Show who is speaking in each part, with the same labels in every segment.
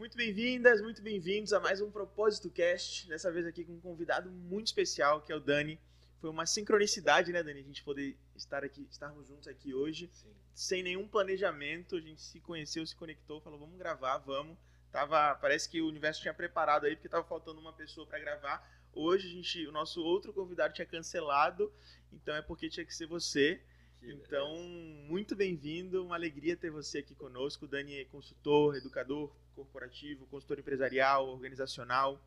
Speaker 1: Muito bem-vindas, muito bem-vindos a mais um Propósito Cast. Dessa vez aqui com um convidado muito especial, que é o Dani. Foi uma sincronicidade, né, Dani, a gente poder estar aqui, estarmos juntos aqui hoje,
Speaker 2: Sim.
Speaker 1: sem nenhum planejamento. A gente se conheceu, se conectou, falou, vamos gravar, vamos. Tava, parece que o universo tinha preparado aí, porque tava faltando uma pessoa para gravar. Hoje a gente, o nosso outro convidado tinha cancelado, então é porque tinha que ser você.
Speaker 2: Que
Speaker 1: Então, muito bem-vindo, uma alegria ter você aqui conosco. O Dani é consultor, educador corporativo, consultor empresarial, organizacional.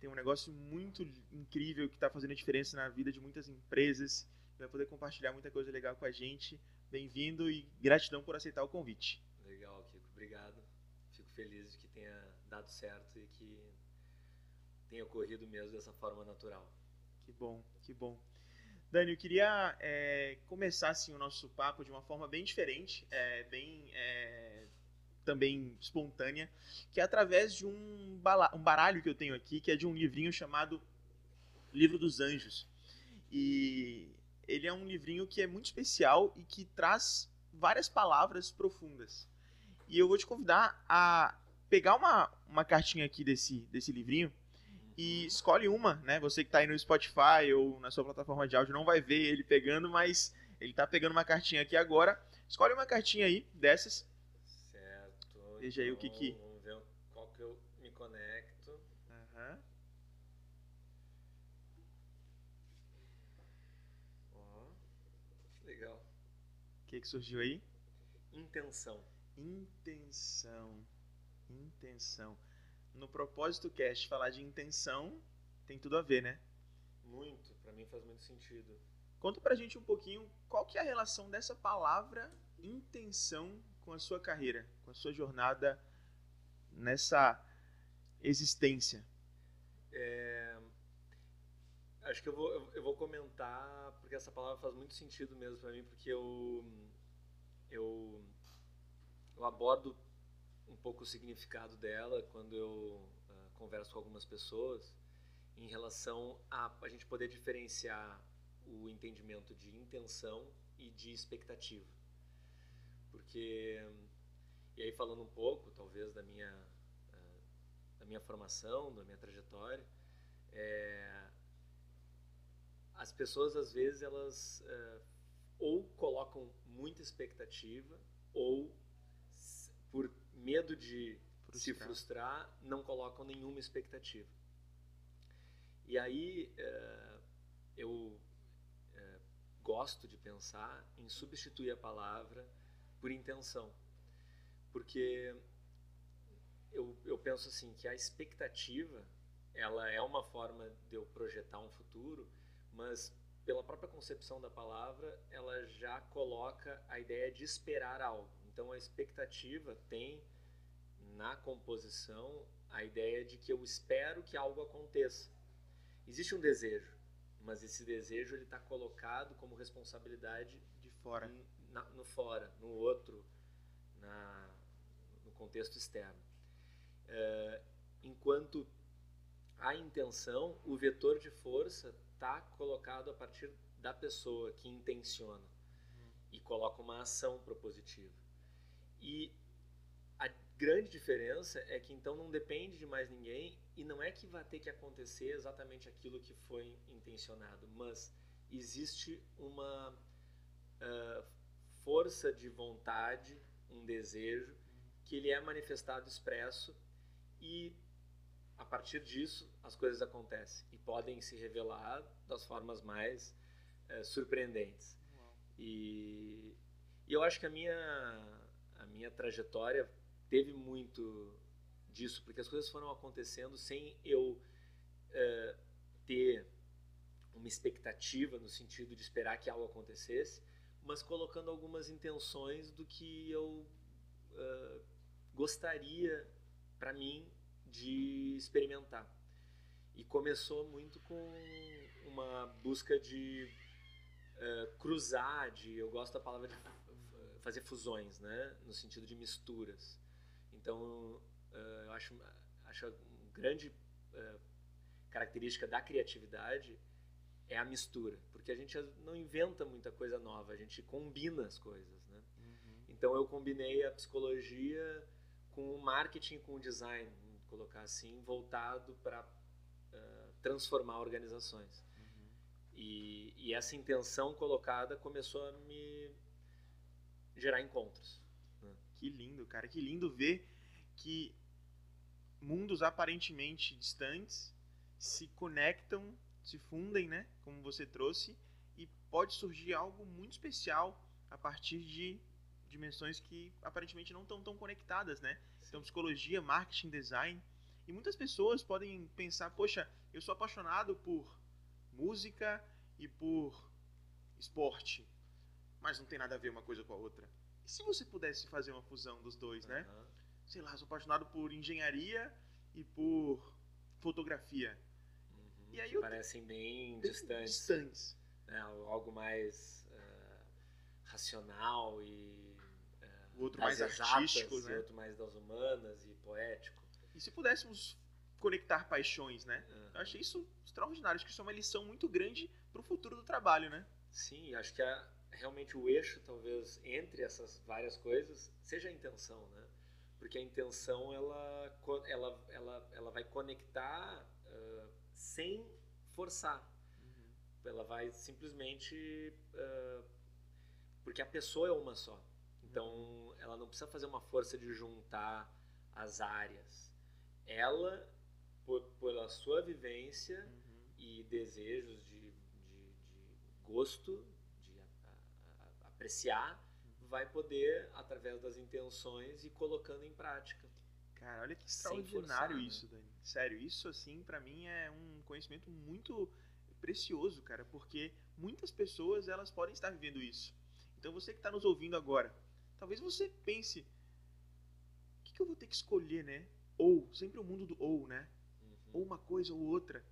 Speaker 1: Tem um negócio muito incrível que está fazendo a diferença na vida de muitas empresas. Vai poder compartilhar muita coisa legal com a gente. Bem-vindo e gratidão por aceitar o convite.
Speaker 2: Legal, Kiko. Obrigado. Fico feliz de que tenha dado certo e que tenha ocorrido mesmo dessa forma natural.
Speaker 1: Que bom, que bom. Dani, eu queria é, começar assim, o nosso papo de uma forma bem diferente, é, bem é, também espontânea, que é através de um, um baralho que eu tenho aqui, que é de um livrinho chamado Livro dos Anjos. E ele é um livrinho que é muito especial e que traz várias palavras profundas. E eu vou te convidar a pegar uma, uma cartinha aqui desse, desse livrinho e escolhe uma, né? Você que tá aí no Spotify ou na sua plataforma de áudio não vai ver ele pegando, mas ele tá pegando uma cartinha aqui agora. Escolhe uma cartinha aí dessas.
Speaker 2: Certo.
Speaker 1: Veja aí o que
Speaker 2: Então,
Speaker 1: que-
Speaker 2: Vamos ver qual que eu me conecto. Ó, que legal.
Speaker 1: O que que surgiu aí?
Speaker 2: Intenção.
Speaker 1: Intenção. Intenção. No propósito cast falar de intenção tem tudo a ver, né?
Speaker 2: Muito. Pra mim faz muito sentido.
Speaker 1: Conta pra gente um pouquinho qual que é a relação dessa palavra intenção com a sua carreira, com a sua jornada nessa existência.
Speaker 2: É, Acho que eu vou, eu vou comentar, porque essa palavra faz muito sentido mesmo para mim, porque eu, eu, eu abordo um pouco o significado dela quando eu ah, converso com algumas pessoas em relação a a gente poder diferenciar o entendimento de intenção e de expectativa. Porque, e aí falando um pouco, talvez, da minha, ah, da minha formação, da minha trajetória, é, as pessoas às vezes elas é, ou colocam muita expectativa ou por medo de se
Speaker 1: Frustrar.
Speaker 2: frustrar não colocam nenhuma expectativa e aí é, eu é, gosto de pensar em substituir a palavra por intenção porque eu, eu penso assim que a expectativa ela é uma forma de eu projetar um futuro, mas pela própria concepção da palavra, ela já coloca a ideia de esperar algo. Então a expectativa tem na composição a ideia de que eu espero que algo aconteça. Existe um desejo, mas esse desejo ele está colocado como responsabilidade
Speaker 1: De fora.
Speaker 2: n- na- no fora, no outro, na, no contexto externo. É, enquanto a intenção, o vetor de força está colocado a partir da pessoa que intenciona e coloca uma ação propositiva. E a grande diferença é que então não depende de mais ninguém e não é que vai ter que acontecer exatamente aquilo que foi intencionado, mas existe uma ah, força de vontade, um desejo que ele é manifestado expresso e a partir disso as coisas acontecem e podem se revelar das formas mais eh, surpreendentes. E, e eu acho que a minha minha trajetória teve muito disso porque as coisas foram acontecendo sem eu eh, ter uma expectativa no sentido de esperar que algo acontecesse, mas colocando algumas intenções do que eu eh, gostaria para mim de experimentar. E começou muito com uma busca de eh, cruzar, de, eu gosto da palavra de fazer fusões, né? no sentido de misturas. Então, eh, eu acho, acho uma grande eh, característica da criatividade é a mistura, porque a gente não inventa muita coisa nova, a gente combina as coisas. Né?
Speaker 1: Uhum.
Speaker 2: Então eu combinei a psicologia com o marketing, com o design, colocar assim, voltado para uh, transformar organizações. Uhum. E, e, essa intenção colocada começou a me gerar encontros.
Speaker 1: Que lindo, cara, que lindo ver que mundos aparentemente distantes se conectam, se fundem, né? Como você trouxe, e pode surgir algo muito especial a partir de dimensões que aparentemente não estão tão conectadas, né? Sim. Então, psicologia, marketing, design. E muitas pessoas podem pensar, poxa, eu sou apaixonado por música e por esporte, mas não tem nada a ver uma coisa com a outra. E se você pudesse fazer uma fusão dos dois, uhum. né? Sei lá, sou apaixonado por engenharia e por fotografia.
Speaker 2: Uhum, e aí eu, parecem bem distantes.
Speaker 1: distantes.
Speaker 2: Né? Algo mais uh, racional e
Speaker 1: o outro mais artístico, né?
Speaker 2: o outro mais das humanas e poético.
Speaker 1: E se pudéssemos conectar paixões, né? Uhum. Eu achei isso extraordinário, acho que isso é uma lição muito grande para o futuro do trabalho, né?
Speaker 2: Sim, acho que é realmente o eixo, talvez, entre essas várias coisas, seja a intenção, né? Porque a intenção, ela, ela, ela, ela vai conectar uh, sem forçar. Uhum. Ela vai simplesmente... Uh, porque a pessoa é uma só. Então, ela não precisa fazer uma força de juntar as áreas. Ela, por, pela sua vivência uhum. e desejos de, de, de gosto, apreciar, vai poder, através das intenções, ir colocando em prática.
Speaker 1: Cara, olha que extraordinário forçar, isso, né? Dani. Sério, isso assim, para mim é um conhecimento muito precioso, cara, porque muitas pessoas elas podem estar vivendo isso. Então você que está nos ouvindo agora, Talvez você pense, o que, que eu vou ter que escolher, né? Ou, sempre o mundo do ou, né? Uhum. Ou uma coisa ou outra.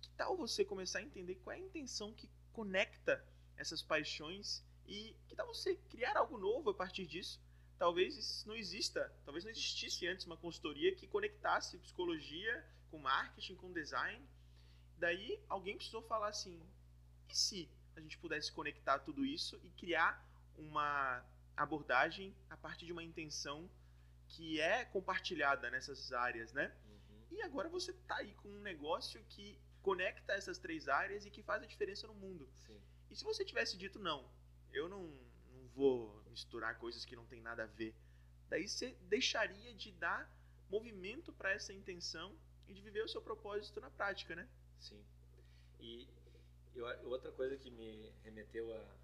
Speaker 1: Que tal você começar a entender qual é a intenção que conecta essas paixões e que tal você criar algo novo a partir disso? Talvez não exista, talvez não existisse antes uma consultoria que conectasse psicologia com marketing, com design. Daí alguém precisou falar assim: e se a gente pudesse conectar tudo isso e criar uma abordagem a partir de uma intenção que é compartilhada nessas áreas, né? Uhum. E agora você tá aí com um negócio que conecta essas três áreas e que faz a diferença no mundo.
Speaker 2: Sim.
Speaker 1: E se você tivesse dito não, eu não, não vou misturar coisas que não tem nada a ver, daí você deixaria de dar movimento para essa intenção e de viver o seu propósito na prática, né?
Speaker 2: Sim. E eu, outra coisa que me remeteu a,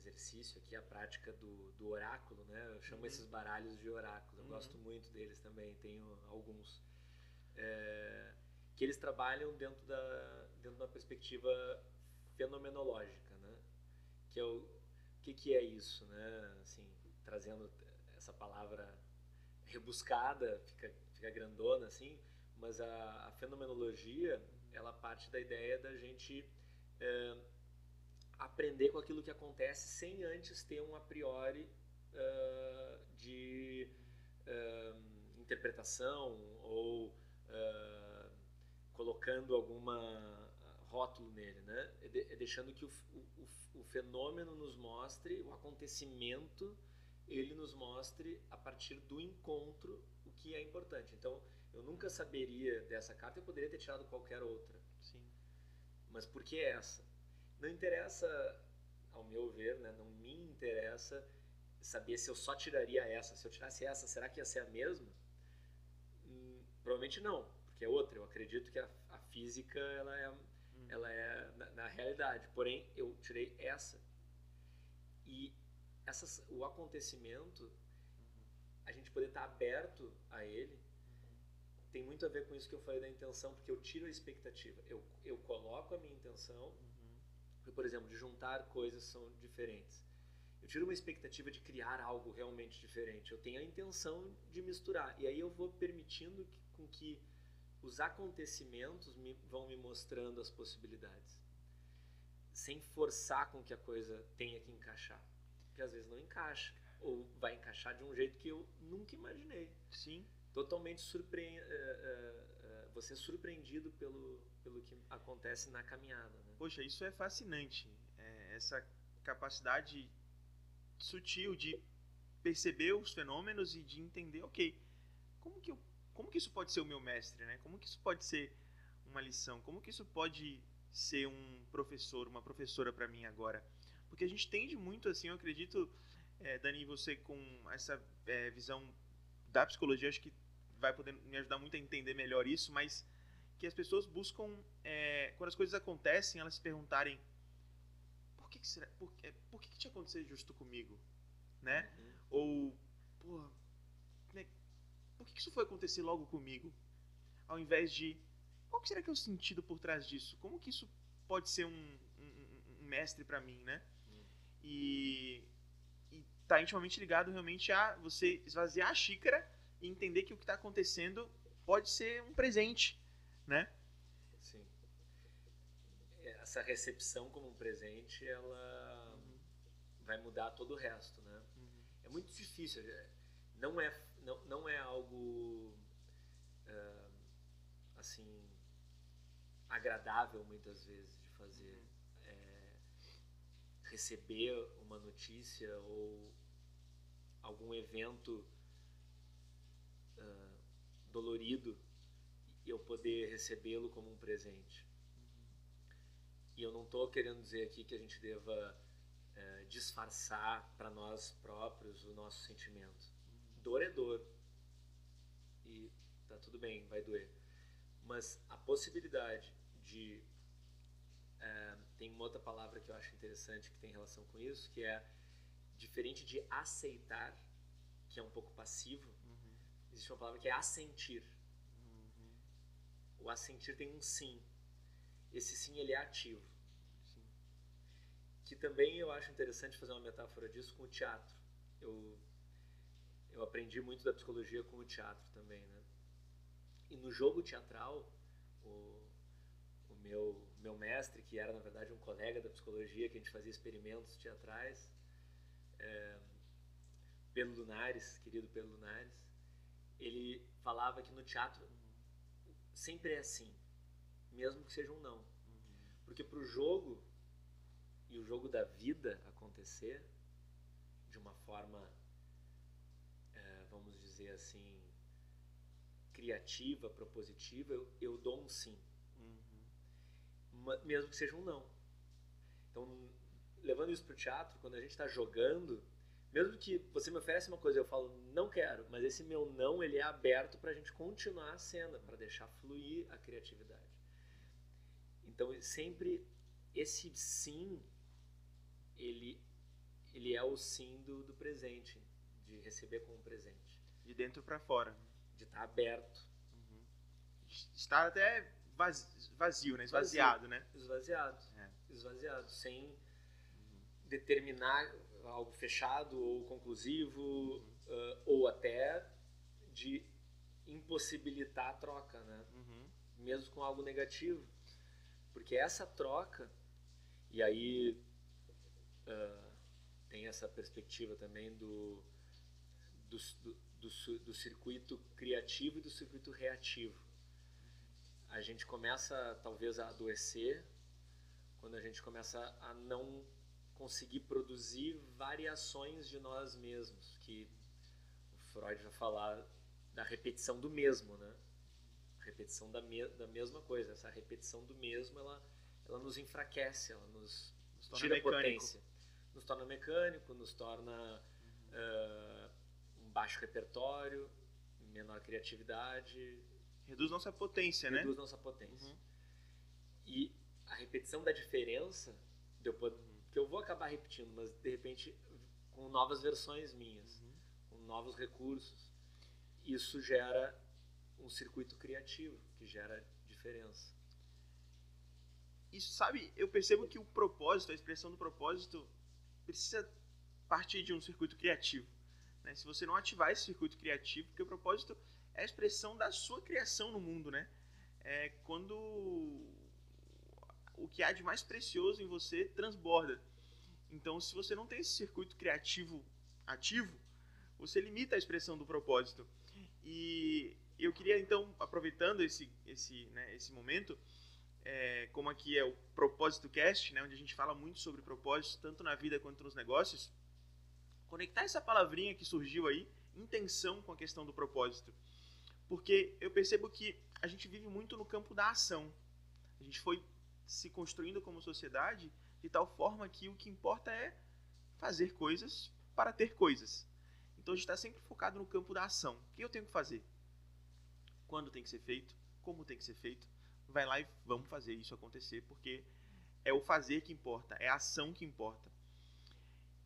Speaker 2: exercício aqui, a prática do, do oráculo, né? Eu chamo uhum. esses baralhos de oráculo. Eu uhum. gosto muito deles também, tenho alguns. É, que eles trabalham dentro da dentro de uma perspectiva fenomenológica? Que é o que que é isso, né? Assim, trazendo essa palavra rebuscada, fica fica grandona assim, mas a, a fenomenologia ela parte da ideia da gente é, aprender com aquilo que acontece sem antes ter um a priori uh, de uh, interpretação ou uh, colocando alguma rótulo nele, né? É, de, é deixando que o, o, o, fenômeno nos mostre, o acontecimento, ele nos mostre a partir do encontro o que é importante. Então, eu nunca saberia dessa carta, eu poderia ter tirado qualquer outra.
Speaker 1: Sim.
Speaker 2: Mas por que essa? Não interessa, ao meu ver, né, não me interessa saber se eu só tiraria essa. Se eu tirasse essa, será que ia ser a mesma? Hum, provavelmente não, porque é outra. Eu acredito que a, a física ela é. Ela é na, na, realidade. Porém, eu tirei essa. E essas, o acontecimento, uhum. a gente poder estar aberto a ele, uhum. tem muito a ver com isso que eu falei da intenção, porque eu tiro a expectativa. Eu, eu coloco a minha intenção. Uhum por exemplo, de juntar coisas são diferentes. Eu tiro uma expectativa de criar algo realmente diferente. Eu tenho a intenção de misturar. E aí eu vou permitindo que, com que os acontecimentos me, vão me mostrando as possibilidades. Sem forçar com que a coisa tenha que encaixar. Porque às vezes não encaixa. Ou vai encaixar de um jeito que eu nunca imaginei.
Speaker 1: Sim.
Speaker 2: Totalmente surpre... Uh, uh, uh, você é surpreendido pelo, pelo que acontece na caminhada. Né?
Speaker 1: Poxa, isso é fascinante. É, essa capacidade sutil de perceber os fenômenos e de entender, ok, como que, eu, como que isso pode ser o meu mestre, né? Como que isso pode ser uma lição? Como que isso pode ser um professor, uma professora para mim agora? Porque a gente tende muito, assim, eu acredito, é, Dani, você com essa é, visão da psicologia, acho que vai poder me ajudar muito a entender melhor isso, mas que as pessoas buscam, é, quando as coisas acontecem, elas se perguntarem por que, que será, por, é, por que, que tinha acontecido justo comigo, né? Uhum. Ou, porra, por que, isso foi acontecer logo comigo? Ao invés de, qual que será que é o sentido por trás disso? Como que isso pode ser um, um, um mestre para mim, né? E, e tá intimamente ligado realmente a você esvaziar a xícara e entender que o que está acontecendo pode ser um presente né?
Speaker 2: Sim. Essa recepção como um presente, ela uhum. vai mudar todo o resto, né? Uhum. É muito difícil. Não é, não, não é algo uh, assim agradável muitas vezes de fazer. Uhum. É, receber uma notícia ou algum evento uh, dolorido eu poder recebê-lo como um presente. E eu não estou querendo dizer aqui que a gente deva é, disfarçar para nós próprios o nosso sentimento. Dor é dor. E tá tudo bem, vai doer. Mas a possibilidade de. É, tem uma outra palavra que eu acho interessante que tem relação com isso, que é diferente de aceitar, que é um pouco passivo, uhum. existe uma palavra que é assentir o assentir tem um sim. Esse sim ele é ativo. Sim. Que também eu acho interessante fazer uma metáfora disso com o teatro. Eu eu aprendi muito da psicologia com o teatro também, né? E no jogo teatral, o, o meu meu mestre, que era na verdade um colega da psicologia, que a gente fazia experimentos teatrais, é, Pelo Lunares, querido Pelo Lunares, ele falava que no teatro sempre é assim, mesmo que seja um não. Uhum. Porque para o jogo e o jogo da vida acontecer de uma forma, vamos dizer assim, criativa, propositiva, eu, eu dou um sim, uhum. mesmo que seja um não. Então, levando isso para o teatro, quando a gente está jogando, mesmo que você me oferece uma coisa eu falo não quero, mas esse meu não ele é aberto para a gente continuar a cena, para deixar fluir a criatividade. Então sempre esse sim ele ele é o sim do, do presente, de receber como presente,
Speaker 1: de dentro para fora,
Speaker 2: de estar tá aberto,
Speaker 1: uhum. estar até vazio, né? Esvaziado,
Speaker 2: vazio.
Speaker 1: né?
Speaker 2: Esvaziado, é. esvaziado, sem uhum. determinar algo fechado ou conclusivo, uh, ou até de impossibilitar a troca, né? Uhum. Mesmo com algo negativo. Porque essa troca, e aí uh, tem essa perspectiva também do, do, do, do, do circuito criativo e do circuito reativo. A gente começa talvez a adoecer quando a gente começa a não conseguir produzir variações de nós mesmos, que o Freud vai falar da repetição do mesmo, né? repetição da, me da mesma coisa. Essa repetição do mesmo, ela, ela nos enfraquece, ela nos, nos tira mecânico. potência. Nos torna mecânico, nos torna uhum. uh, baixo repertório, menor criatividade.
Speaker 1: Reduz nossa potência,
Speaker 2: reduz
Speaker 1: né?
Speaker 2: Reduz nossa potência. Uhum. E a repetição da diferença, que eu vou acabar repetindo, mas de repente com novas versões minhas, uhum. com novos recursos. Isso gera um circuito criativo que gera diferença.
Speaker 1: Isso, sabe, eu percebo que o propósito, a expressão do propósito, precisa partir de um circuito criativo. Né? Se você não ativar esse circuito criativo, porque o propósito é a expressão da sua criação no mundo, né? É quando o que há de mais precioso em você transborda. Então, se você não tem esse circuito criativo ativo, você limita a expressão do propósito. E eu queria, então, aproveitando esse, esse, né, esse momento, é, como aqui é o Propósito Cast, né, onde a gente fala muito sobre propósito, tanto na vida quanto nos negócios, conectar essa palavrinha que surgiu aí, intenção com a questão do propósito. Porque eu percebo que a gente vive muito no campo da ação. A gente foi se construindo como sociedade de tal forma que o que importa é fazer coisas para ter coisas. Então a gente está sempre focado no campo da ação. O que eu tenho que fazer? Quando tem que ser feito? Como tem que ser feito? Vai lá e vamos fazer isso acontecer, porque é o fazer que importa, é a ação que importa.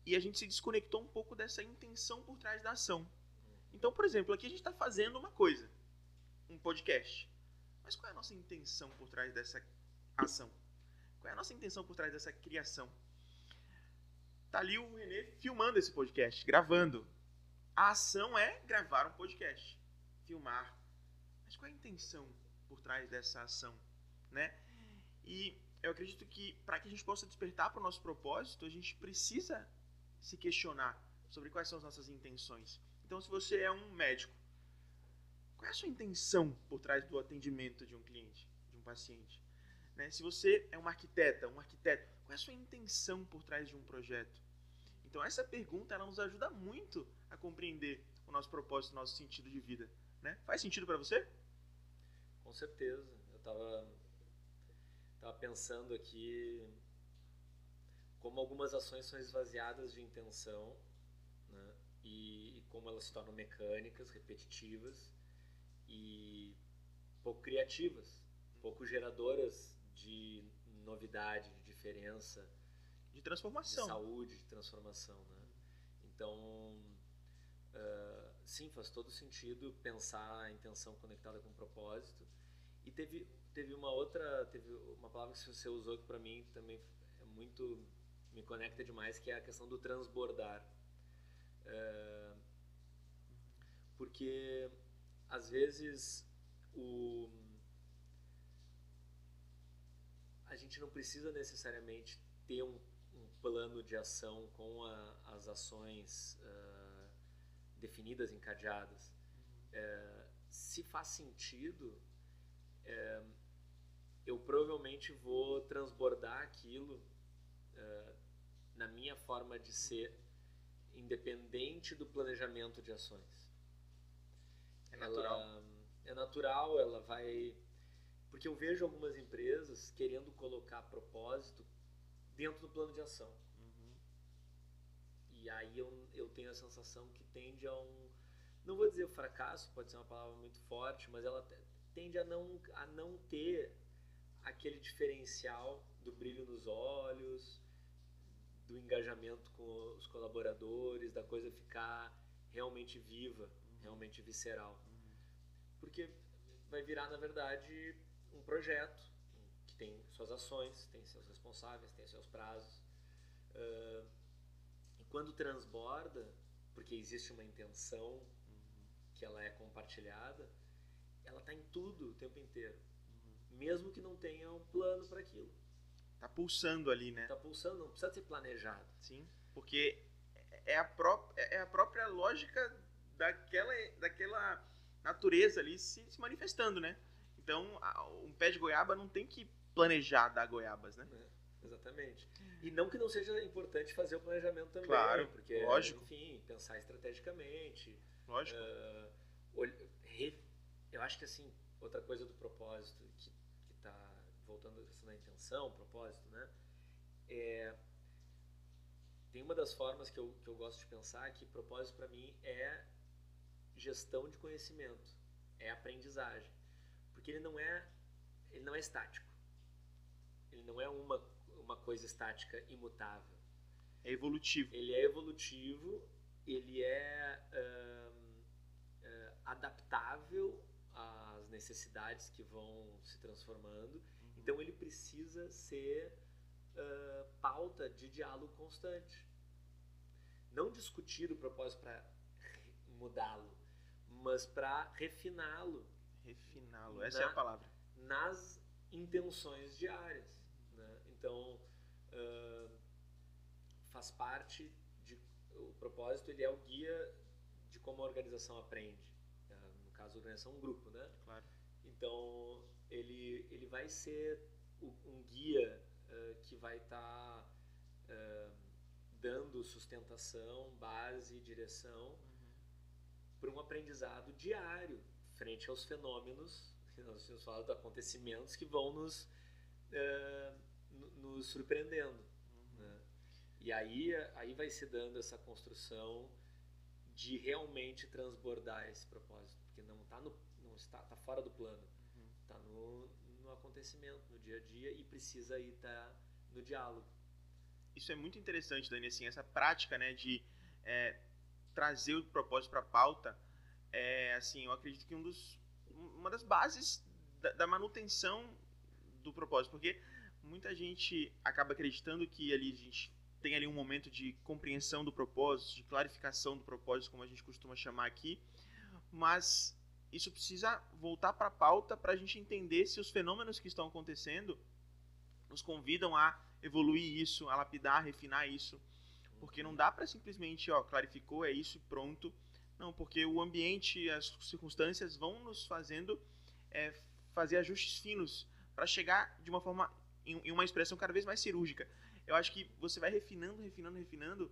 Speaker 1: E a gente se desconectou um pouco dessa intenção por trás da ação. Então, por exemplo, aqui a gente está fazendo uma coisa, um podcast. Mas qual é a nossa intenção por trás dessa ação? Qual é a nossa intenção por trás dessa criação? Tá ali o Renê filmando esse podcast, gravando. A ação é gravar um podcast, filmar. Mas qual é a intenção por trás dessa ação, né? E eu acredito que para que a gente possa despertar para o nosso propósito, a gente precisa se questionar sobre quais são as nossas intenções. Então, se você é um médico, qual é a sua intenção por trás do atendimento de um cliente, de um paciente? Né? Se você é um arquiteta, um arquiteto, qual é a sua intenção por trás de um projeto? Então, essa pergunta ela nos ajuda muito a compreender o nosso propósito, o nosso sentido de vida. Né? Faz sentido para você?
Speaker 2: Com certeza. Eu estava tava pensando aqui como algumas ações são esvaziadas de intenção né? e, e como elas se tornam mecânicas, repetitivas e pouco criativas, pouco geradoras de novidade, de diferença,
Speaker 1: de transformação,
Speaker 2: de saúde, de transformação, né? Então, uh, sim, faz todo sentido pensar a intenção conectada com o propósito. E teve teve uma outra, teve uma palavra que você usou que para mim também é muito me conecta demais, que é a questão do transbordar. Uh, porque às vezes o a gente não precisa necessariamente ter um, um plano de ação com a, as ações uh, definidas, encadeadas. Uh, se faz sentido, uh, eu provavelmente vou transbordar aquilo na minha forma de ser, independente do planejamento de ações.
Speaker 1: É natural.
Speaker 2: Ela, é natural, ela vai porque eu vejo algumas empresas querendo colocar propósito dentro do plano de ação. Uhum. E aí eu, eu tenho a sensação que tende a um. Não vou dizer fracasso, pode ser uma palavra muito forte, mas ela tende a não, a não ter aquele diferencial do brilho nos olhos, do engajamento com os colaboradores, da coisa ficar realmente viva, uhum. realmente visceral. Uhum. Porque vai virar, na verdade, um projeto que tem suas ações, tem seus responsáveis, tem seus prazos. Uh, e quando transborda, porque existe uma intenção uhum. que ela é compartilhada, ela está em tudo o tempo inteiro. Uhum. Mesmo que não tenha um plano para aquilo.
Speaker 1: Tá pulsando ali, né?
Speaker 2: Tá pulsando, não precisa ser planejado.
Speaker 1: Sim, porque é a, pró é a própria lógica daquela, daquela natureza ali se, se manifestando, né? Então, um pé de goiaba não tem que planejar dar goiabas, né?
Speaker 2: É, exatamente. E não que não seja importante fazer o planejamento também.
Speaker 1: Claro,
Speaker 2: porque,
Speaker 1: lógico.
Speaker 2: enfim, pensar estrategicamente.
Speaker 1: Lógico.
Speaker 2: Uh, eu acho que, assim, outra coisa do propósito que voltando à questão da intenção, propósito, né? É, tem uma das formas que eu, que eu gosto de pensar que propósito para mim é gestão de conhecimento, é aprendizagem porque ele não é ele não é estático. Ele não é uma uma coisa estática imutável.
Speaker 1: É evolutivo.
Speaker 2: Ele é evolutivo, ele é uh, adaptável às necessidades que vão se transformando. Então ele precisa ser uh, pauta de diálogo constante. Não discutir o propósito para mudá-lo, mas para refiná-lo
Speaker 1: Refiná-lo, essa é a palavra.
Speaker 2: Nas intenções diárias. Né? Então, uh, faz parte de. O propósito ele é o guia de como a organização aprende. No caso, a organização é um grupo, né?
Speaker 1: Claro.
Speaker 2: Então, ele, ele vai ser um guia uh, que vai estar tá, dando sustentação, base, direção uhum. para um aprendizado diário frente aos fenômenos que nós tínhamos falado, acontecimentos que vão nos, uh, nos surpreendendo. Uhum. Né? E aí, aí vai se dando essa construção de realmente transbordar esse propósito, porque não está no não está tá fora do plano. No, no acontecimento, no dia a dia e precisa aí estar tá no diálogo.
Speaker 1: Isso é muito interessante, Dani, assim, essa prática, né, de é, trazer o propósito para a pauta, é, assim, eu acredito que um dos, uma das bases da, da manutenção do propósito, porque muita gente acaba acreditando que ali a gente tem ali um momento de compreensão do propósito, de clarificação do propósito, como a gente costuma chamar aqui, mas isso precisa voltar para a pauta para a gente entender se os fenômenos que estão acontecendo nos convidam a evoluir isso, a lapidar, a refinar isso. Porque não dá para simplesmente, ó, clarificou, é isso e pronto. Não, porque o ambiente, as circunstâncias vão nos fazendo é, fazer ajustes finos para chegar de uma forma, em, em uma expressão cada vez mais cirúrgica. Eu acho que você vai refinando, refinando, refinando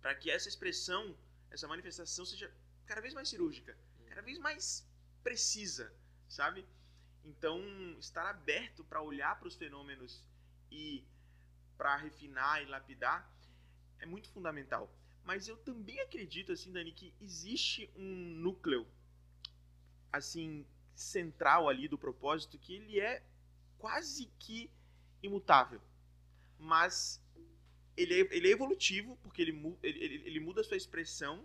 Speaker 1: para que essa expressão, essa manifestação seja cada vez mais cirúrgica, cada vez mais precisa, sabe? Então, estar aberto para olhar para os fenômenos e para refinar e lapidar é muito fundamental. Mas eu também acredito, assim, Dani, que existe um núcleo, assim, central ali do propósito que ele é quase que imutável. Mas ele é, ele é evolutivo, porque ele, ele, ele muda a sua expressão,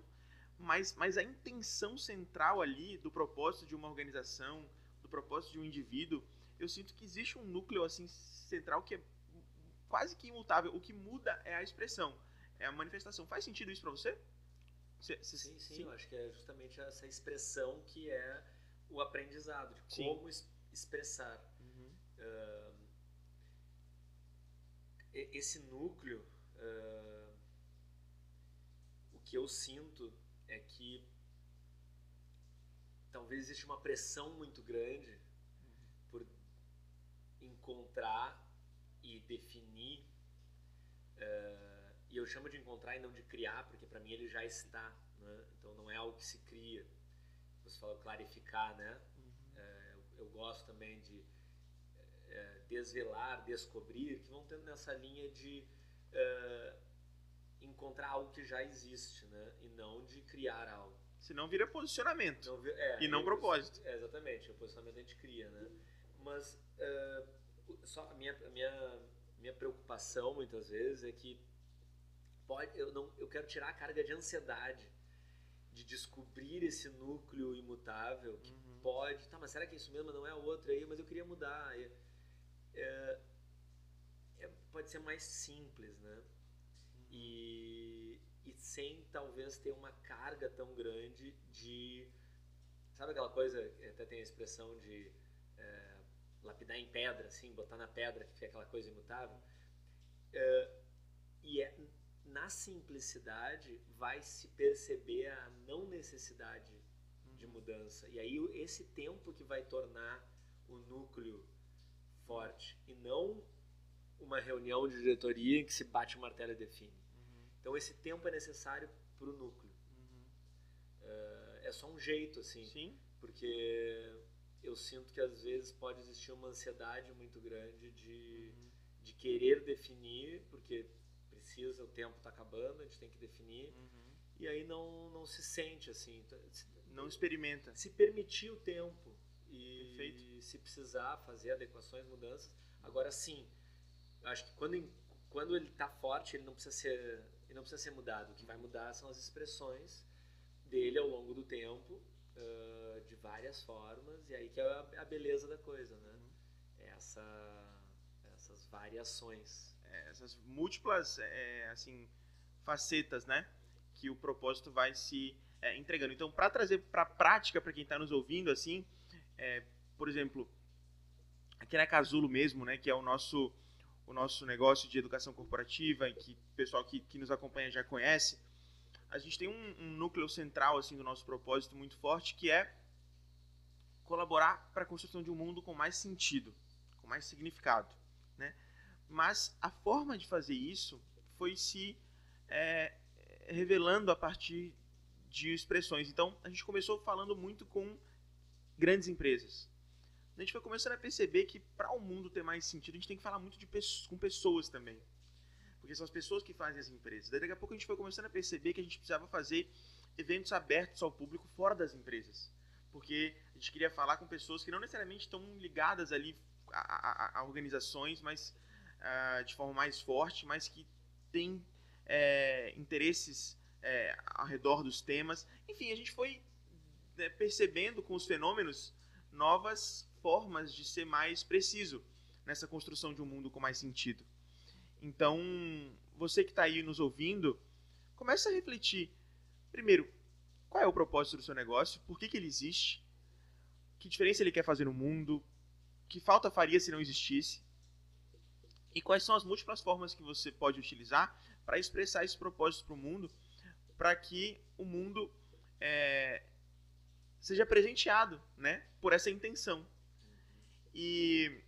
Speaker 1: mas, mas a intenção central ali do propósito de uma organização, do propósito de um indivíduo, eu sinto que existe um núcleo assim central que é quase que imutável. O que muda é a expressão, é a manifestação. Faz sentido isso para você?
Speaker 2: sim, sim, sim, eu acho que é justamente essa expressão que é o aprendizado, de como es expressar. Uhum. Uh, esse núcleo, uh, o que eu sinto é que talvez existe uma pressão muito grande uhum. por encontrar e definir uh, e eu chamo de encontrar e não de criar porque para mim ele já está né? então não é algo que se cria você falou clarificar né uhum. uh, eu, eu, gosto também de uh, desvelar descobrir que vão tendo nessa linha de encontrar algo que já existe né e não de criar algo
Speaker 1: senão vira posicionamento não, é, e não é, propósito
Speaker 2: é, exatamente o posicionamento a gente cria né mas só a minha, a minha, minha preocupação muitas vezes é que pode, eu, não, eu quero tirar a carga de ansiedade de descobrir esse núcleo imutável que uhum. pode, tá, mas será que é isso mesmo não é outro aí? Mas eu queria mudar. É, é, pode ser mais simples, né? E, e sem talvez ter uma carga tão grande de, sabe aquela coisa? Até tem a expressão de é, lapidar em pedra, assim, botar na pedra, que fica aquela coisa imutável. Uh, e é, na simplicidade vai se perceber a não necessidade de uhum. mudança. E aí esse tempo que vai tornar o núcleo forte e não uma reunião de diretoria em que se bate o martelo e define. Uhum. Então esse tempo é necessário para o núcleo. Uhum. Uh, é só um jeito assim,
Speaker 1: Sim.
Speaker 2: porque eu sinto que às vezes pode existir uma ansiedade muito grande de, uhum. de querer definir, porque precisa, o tempo está acabando, a gente tem que definir, uhum. e aí não, não se sente assim.
Speaker 1: Não experimenta.
Speaker 2: Se permitir o tempo e Perfeito. se precisar fazer adequações, mudanças. Agora sim, acho que quando, quando ele está forte, ele não precisa ser ele não precisa ser mudado. O que vai mudar são as expressões dele ao longo do tempo uh, de várias formas, e aí que é a, a beleza da coisa, né? Uhum. Essa, essas variações.
Speaker 1: É, essas múltiplas, é, assim, facetas, né? Que o propósito vai se é, entregando. Então, para trazer para prática, para quem está nos ouvindo, assim, é, por exemplo, aqui na Casulo mesmo, né? Que é o nosso o nosso negócio de educação corporativa, que o pessoal que, que nos acompanha já conhece, a gente tem um, um núcleo central assim do nosso propósito muito forte que é colaborar para a construção de um mundo com mais sentido, com mais significado, né? Mas a forma de fazer isso foi se é, revelando a partir de expressões. Então, a gente começou falando muito com grandes empresas. A gente foi começando a perceber que para o mundo ter mais sentido, a gente tem que falar muito de pessoas, com pessoas também. Porque são as pessoas que fazem as empresas. Daí, daqui a pouco a gente foi começando a perceber que a gente precisava fazer eventos abertos ao público fora das empresas. Porque a gente queria falar com pessoas que não necessariamente estão ligadas ali a, a, a organizações, mas uh, de forma mais forte, mas que têm é, interesses é, ao redor dos temas. Enfim, a gente foi né, percebendo com os fenômenos novas formas de ser mais preciso nessa construção de um mundo com mais sentido. Então, você que está aí nos ouvindo, comece a refletir. Primeiro, qual é o propósito do seu negócio? Por que, que ele existe? Que diferença ele quer fazer no mundo? Que falta faria se não existisse? E quais são as múltiplas formas que você pode utilizar para expressar esse propósito para o mundo, para que o mundo é, seja presenteado né, por essa intenção. E,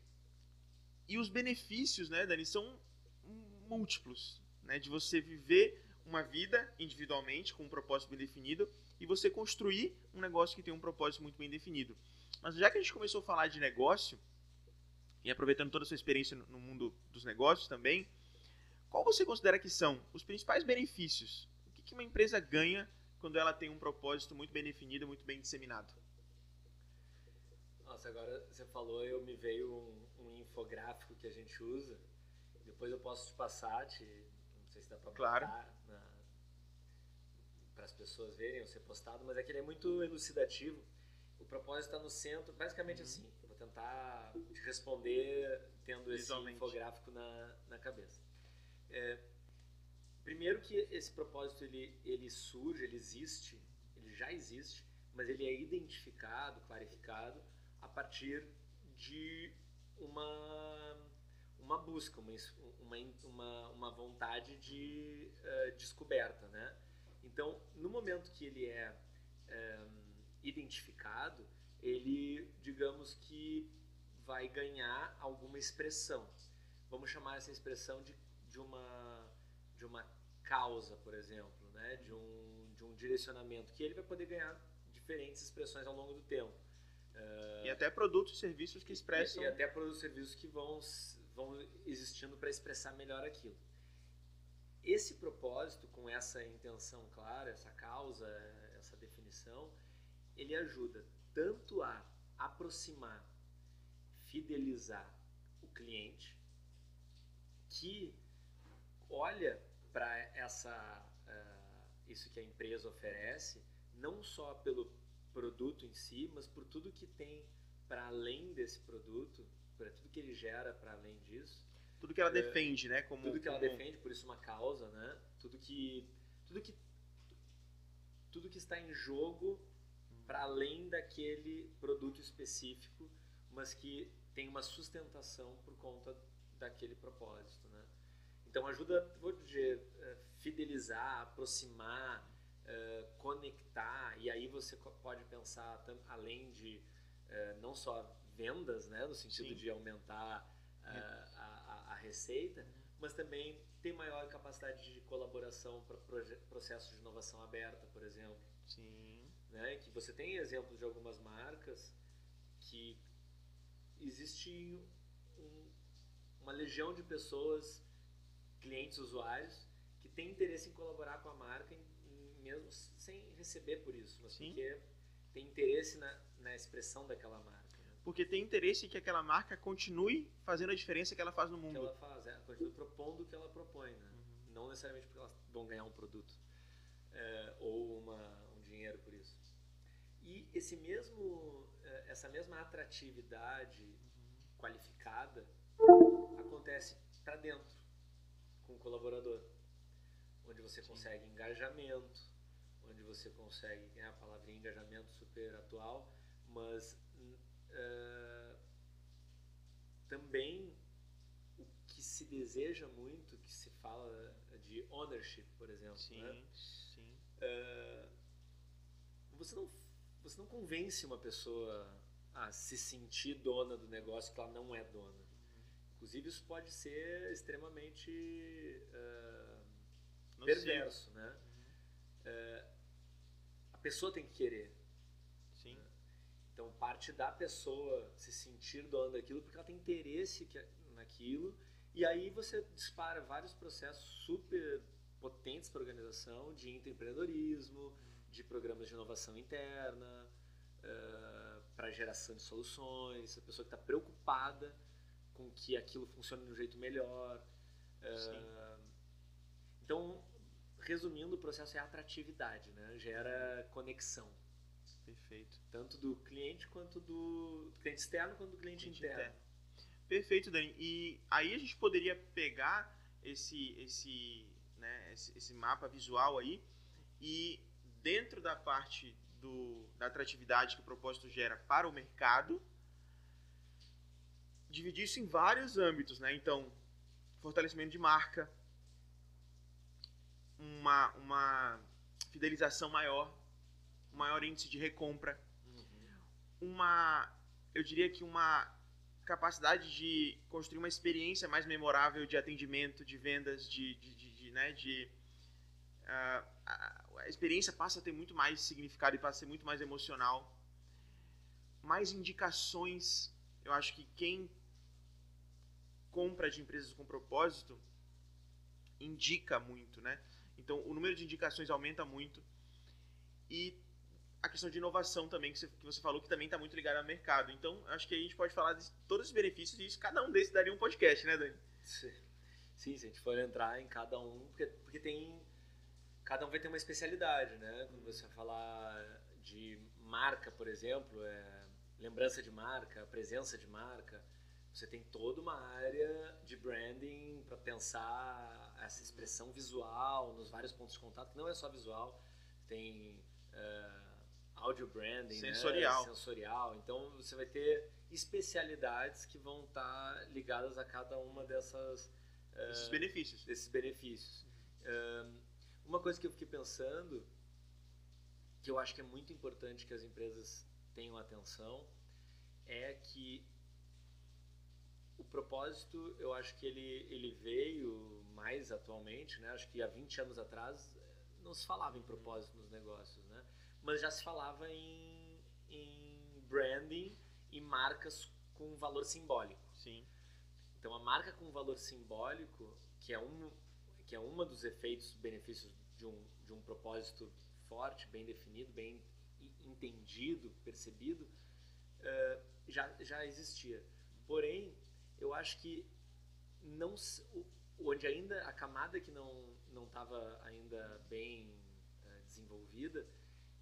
Speaker 1: e os benefícios, né, Dani, são múltiplos, né, de você viver uma vida individualmente com um propósito bem definido e você construir um negócio que tem um propósito muito bem definido. Mas já que a gente começou a falar de negócio, e aproveitando toda a sua experiência no mundo dos negócios também, qual você considera que são os principais benefícios? O que uma empresa ganha quando ela tem um propósito muito bem definido, muito bem disseminado?
Speaker 2: Nossa, agora você falou, eu me veio um, um infográfico que a gente usa. Depois eu posso te passar, te, não sei se dá para
Speaker 1: claro.
Speaker 2: para as pessoas verem ou ser postado, mas é que ele é muito elucidativo. O propósito está no centro, basicamente uhum. assim. Eu vou tentar te responder tendo esse infográfico na, na cabeça. É, primeiro que esse propósito ele, ele surge, ele existe, ele já existe, mas ele é identificado, clarificado partir de uma uma busca, uma, uma, uma vontade de uh, descoberta, né? Então, no momento que ele é um, identificado, ele, digamos que vai ganhar alguma expressão. Vamos chamar essa expressão de de uma, de uma causa, por exemplo, né? de, um, de um direcionamento, que ele vai poder ganhar diferentes expressões ao longo do tempo.
Speaker 1: Uh, e até produtos e serviços que expressam.
Speaker 2: E, e até produtos e serviços que vão, vão existindo para expressar melhor aquilo. Esse propósito, com essa intenção clara, essa causa, essa definição, ele ajuda tanto a aproximar, fidelizar o cliente, que olha para essa uh, isso que a empresa oferece, não só pelo produto em si, mas por tudo que tem para além desse produto, para tudo que ele gera para além disso.
Speaker 1: Tudo que ela uh, defende, né? Como,
Speaker 2: tudo que
Speaker 1: como...
Speaker 2: ela defende, por isso uma causa, né? Tudo que tudo que tudo que está em jogo para além daquele produto específico, mas que tem uma sustentação por conta daquele propósito, né? Então ajuda, vou dizer, eh, fidelizar, aproximar, eh, conectar e aí você pode pensar além de eh, não só vendas, né, no sentido Sim. de aumentar a, a, a, receita, mas também ter maior capacidade de colaboração para processos de inovação aberta, por exemplo.
Speaker 1: Sim.
Speaker 2: Né, que você tem exemplos de algumas marcas que existe um, uma legião de pessoas clientes, usuários, que têm interesse em colaborar com a marca, mesmo sem receber por isso, mas Sim. porque tem interesse na, na expressão daquela marca. Né?
Speaker 1: Porque tem interesse que aquela marca continue fazendo a diferença que ela faz no mundo.
Speaker 2: Que ela faz, é, continue propondo o que ela propõe, né? Uhum. Não necessariamente porque elas vão ganhar um produto é, ou uma, um dinheiro por isso. E esse mesmo, é, essa mesma atratividade uhum. qualificada acontece para dentro com o colaborador, onde você consegue Sim. engajamento, onde você consegue, é a palavrinha engajamento super atual, mas uh, também o que se deseja muito, que se fala de ownership, por exemplo,
Speaker 1: sim,
Speaker 2: né?
Speaker 1: sim.
Speaker 2: Uh, você não você não convence uma pessoa a se sentir dona do negócio que ela não é dona. Inclusive, isso pode ser extremamente uh, perverso, né? É, a pessoa tem que querer.
Speaker 1: Sim.
Speaker 2: Então parte da pessoa se sentir dono daquilo porque ela tem interesse naquilo e aí você dispara vários processos super potentes para a organização de empreendedorismo, de programas de inovação interna, uh, para geração de soluções, a pessoa que está preocupada com que aquilo funcione de um jeito melhor. Uh, então, resumindo, o processo é atratividade, né? gera conexão.
Speaker 1: Perfeito.
Speaker 2: Tanto do cliente quanto do cliente externo quanto do cliente, cliente interno. interno.
Speaker 1: Perfeito, Dani. E aí a gente poderia pegar esse, esse, né, esse, esse mapa visual aí e dentro da parte do, da atratividade que o propósito gera para o mercado, dividir isso em vários âmbitos, né? Então, fortalecimento de marca, uma, uma fidelização maior, um maior índice de recompra, uhum. uma, eu diria que uma capacidade de construir uma experiência mais memorável de atendimento, de vendas, de, de, de, de né, de uh, a experiência passa a ter muito mais significado e passa a ser muito mais emocional. Mais indicações. Eu acho que quem compra de empresas com propósito indica muito, né? Então o número de indicações aumenta muito e a questão de inovação também que você, que você falou que também está muito ligada ao mercado. Então acho que a gente pode falar de todos os benefícios e isso, cada um desses daria um podcast, né, Dani?
Speaker 2: Sim, Sim se a gente for entrar em cada um, porque, porque tem cada um vai ter uma especialidade, né? Quando você falar de marca, por exemplo, é, lembrança de marca, presença de marca, você tem toda uma área de branding para pensar essa expressão visual nos vários pontos de contato, que não é só visual, tem uh, audio branding,
Speaker 1: sensorial.
Speaker 2: Né? sensorial. Então você vai ter especialidades que vão estar tá ligadas a cada uma dessas
Speaker 1: uh, esses benefícios.
Speaker 2: Desses benefícios. Uh, uma coisa que eu fiquei pensando, que eu acho que é muito importante que as empresas tenham atenção, é que o propósito, eu acho que ele, ele veio mais atualmente, né? Acho que há 20 anos atrás não se falava em propósito nos negócios, né? Mas já se falava em, em branding e marcas com valor simbólico.
Speaker 1: Sim.
Speaker 2: Então a marca com valor simbólico, que é um que é um dos efeitos, benefícios de um, de um propósito forte, bem definido, bem entendido, percebido, uh, já, já existia. Porém, eu acho que não onde ainda a camada que não não estava ainda bem uh, desenvolvida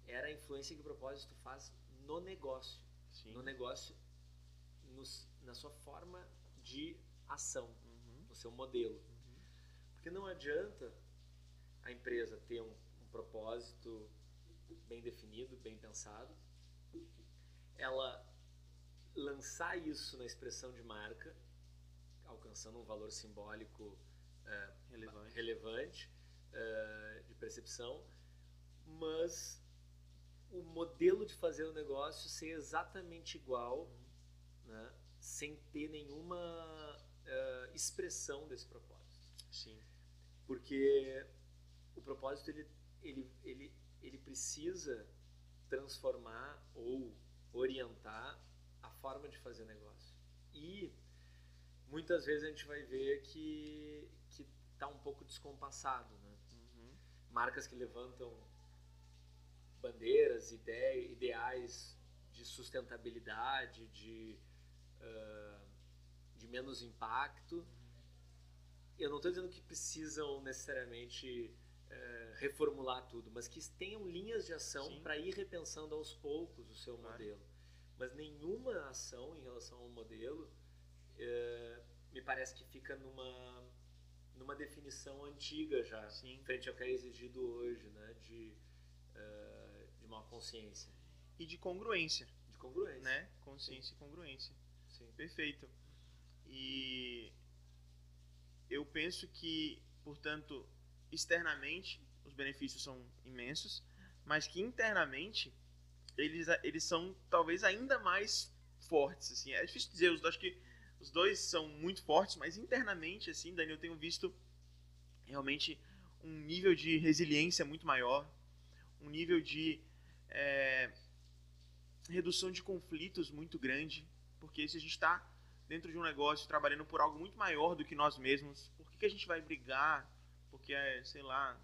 Speaker 2: era a influência que o propósito faz no negócio,
Speaker 1: Sim.
Speaker 2: no negócio, nos, na sua forma de ação, uhum. no seu modelo. Uhum. Porque não adianta a empresa ter um, um propósito bem definido, bem pensado, ela lançar isso na expressão de marca, alcançando um valor simbólico uh, relevante, relevante uh, de percepção, mas o modelo de fazer o negócio ser exatamente igual, né, sem ter nenhuma uh, expressão desse propósito.
Speaker 1: Sim.
Speaker 2: Porque o propósito ele, ele, ele, ele precisa transformar ou orientar a forma de fazer negócio. E muitas vezes a gente vai ver que que está um pouco descompassado, né? Uhum. Marcas que levantam bandeiras, ide ideais de sustentabilidade, de uh, de menos impacto. Eu não estou dizendo que precisam necessariamente reformular tudo, mas que tenham linhas de ação para ir repensando aos poucos o seu claro. modelo. Mas nenhuma ação em relação ao modelo é, me parece que fica numa numa definição antiga já,
Speaker 1: Sim.
Speaker 2: frente ao que é exigido hoje, né, de uh, de uma consciência
Speaker 1: e de congruência,
Speaker 2: de congruência,
Speaker 1: né, consciência Sim. e congruência.
Speaker 2: Sim.
Speaker 1: Perfeito. E eu penso que, portanto, externamente os benefícios são imensos, mas que internamente eles, eles são talvez ainda mais fortes. Assim. É difícil dizer, eu acho que os dois são muito fortes, mas internamente, assim, Dani, eu tenho visto realmente um nível de resiliência muito maior, um nível de é, redução de conflitos muito grande, porque se a gente está dentro de um negócio trabalhando por algo muito maior do que nós mesmos, por que, que a gente vai brigar? Porque, é, sei lá,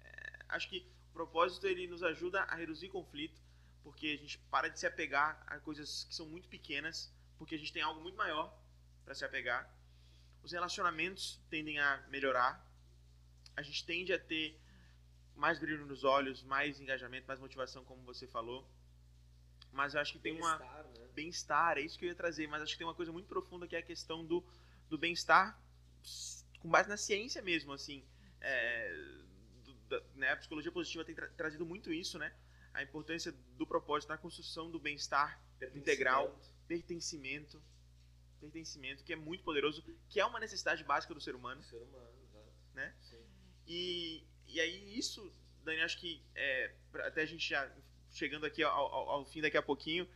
Speaker 1: é, acho que o propósito ele nos ajuda a reduzir conflito, porque a gente para de se apegar a coisas que são muito pequenas, porque a gente tem algo muito maior para se apegar. Os relacionamentos tendem a melhorar. A gente tende a ter mais brilho nos olhos, mais engajamento, mais motivação, como você falou. Mas eu acho que tem uma
Speaker 2: né?
Speaker 1: bem-estar, é isso que eu ia trazer, mas acho que tem uma coisa muito profunda que é a questão do, do bem-estar com base na ciência mesmo, assim. É, do, da, né, a psicologia positiva tem tra trazido muito isso, né? A importância do propósito na construção do bem-estar integral, pertencimento, pertencimento, que é muito poderoso, que é uma necessidade básica do ser humano.
Speaker 2: Do ser humano, exato.
Speaker 1: Né? E, e aí isso, Dani, acho que é, até a gente já chegando aqui ao, ao, ao fim daqui a pouquinho,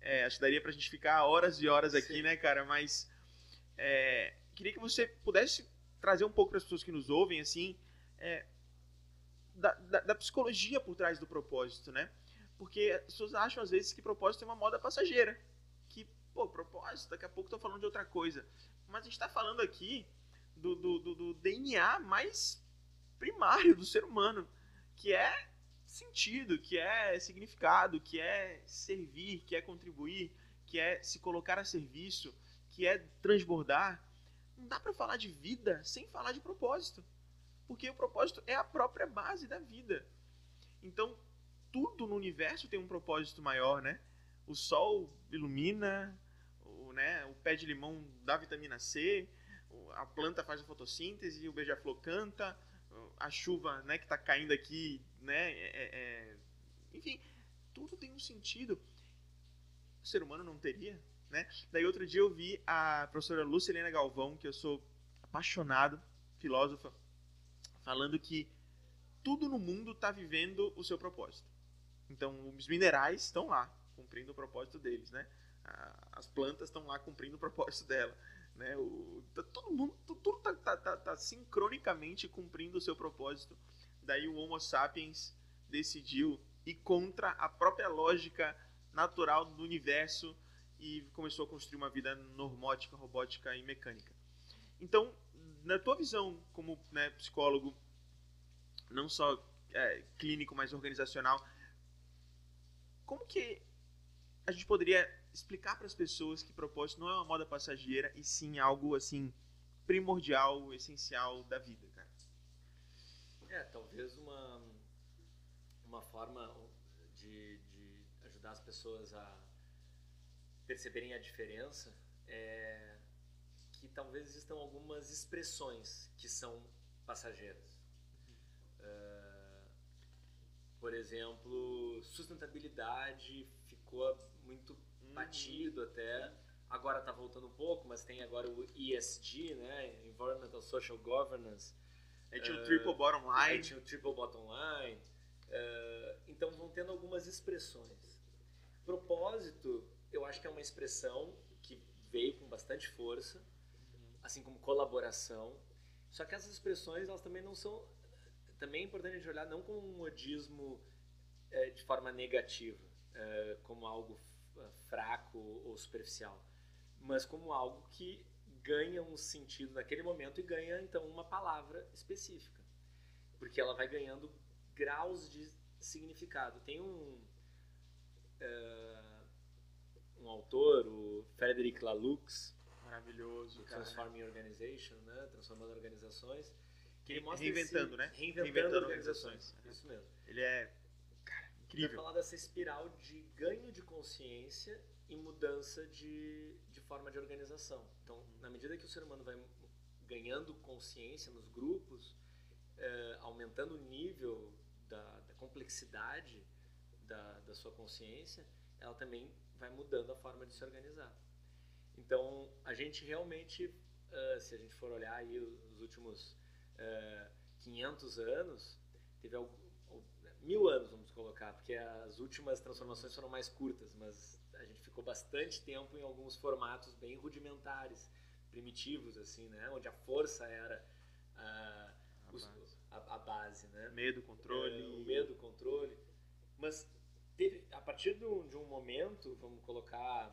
Speaker 1: é, acho que daria pra gente ficar horas e horas aqui, Sim. né, cara? Mas é, queria que você pudesse trazer um pouco para as pessoas que nos ouvem, assim, é, da, da, da, psicologia por trás do propósito, né? Porque as pessoas acham às vezes que propósito é uma moda passageira. Pô, propósito, daqui a pouco estão falando de outra coisa. Mas a gente está falando aqui do, do, do, do DNA mais primário do ser humano, que é sentido, que é significado, que é servir, que é contribuir, que é se colocar a serviço, que é transbordar. Não dá para falar de vida sem falar de propósito. Porque o propósito é a própria base da vida. Então, tudo no universo tem um propósito maior, né? O sol ilumina, né, o pé de limão dá vitamina C, a planta faz a fotossíntese, o beija-flor canta, a chuva né, que está caindo aqui, né, é, é, é, enfim, tudo tem um sentido. O ser humano não teria, né? Daí outro dia eu vi a professora Lucilena Galvão, que eu sou apaixonado, filósofa, falando que tudo no mundo está vivendo o seu propósito. Então, os minerais estão lá, cumprindo o propósito deles, né? As plantas estão lá cumprindo o propósito dela. Né? O, tá, todo mundo, tudo tá, tá, tá, tá, sincronicamente cumprindo o seu propósito. Daí o Homo sapiens decidiu ir contra a própria lógica natural do universo e começou a construir uma vida normótica, robótica e mecânica. Então, na tua visão como né, psicólogo, não só é, clínico, mas organizacional, como que a gente poderia explicar para as pessoas que propósito não é uma moda passageira e sim algo assim primordial, essencial da vida, cara.
Speaker 2: É, talvez uma uma forma de, de ajudar as pessoas a perceberem a diferença é que talvez existam algumas expressões que são passageiras. Uh, por exemplo, sustentabilidade ficou muito batido até. Agora está voltando um pouco, mas tem agora o ESG, né? Environmental Social Governance.
Speaker 1: Aí tinha o Triple Bottom Line. Aí
Speaker 2: tinha o Triple Bottom Line. Uh, então vão tendo algumas expressões. Propósito, eu acho que é uma expressão que veio com bastante força, assim como colaboração. Só que essas expressões, elas também não são. Também é importante a gente olhar não como um modismo é, de forma negativa, é, como algo fraco ou superficial, mas como algo que ganha um sentido naquele momento e ganha então uma palavra específica, porque ela vai ganhando graus de significado. Tem um uh, um autor, o Frederic Laloux,
Speaker 1: maravilhoso,
Speaker 2: Transforming Organization, né, transformando organizações,
Speaker 1: que ele mostra reinventando, esse,
Speaker 2: né? Reinventando, reinventando organizações. organizações. Isso mesmo.
Speaker 1: Ele é Incrível.
Speaker 2: falar dessa espiral de ganho de consciência e mudança de, de forma de organização. Então, na medida que o ser humano vai ganhando consciência nos grupos, é, aumentando o nível da, da complexidade da, da, sua consciência, ela também vai mudando a forma de se organizar. Então, a gente realmente, uh, se a gente for olhar aí os últimos uh, 500 anos, teve algum, mil anos, vamos colocar, porque as últimas transformações foram mais curtas, mas a gente ficou bastante tempo em alguns formatos bem rudimentares, primitivos, assim, né? Onde a força era a, a, os, a, a base, né?
Speaker 1: Medo, controle.
Speaker 2: É, o medo, controle. Mas teve, a partir de um, de um momento, vamos colocar,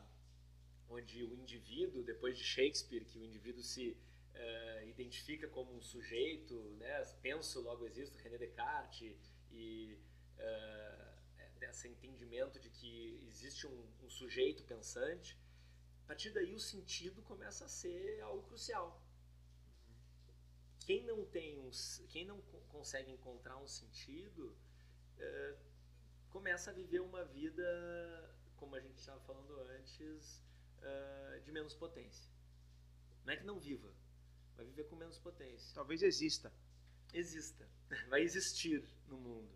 Speaker 2: onde o indivíduo, depois de Shakespeare, que o indivíduo se uh, identifica como um sujeito, né? penso, logo existo, René Descartes, e uh, entendimento de que existe um, um sujeito pensante, a partir daí o sentido começa a ser algo crucial. Quem não tem um, quem não consegue encontrar um sentido uh, começa a viver uma vida, como a gente estava falando antes, uh, de menos potência. Não é que não viva, vai viver com menos potência.
Speaker 1: Talvez exista.
Speaker 2: Exista, vai existir no mundo.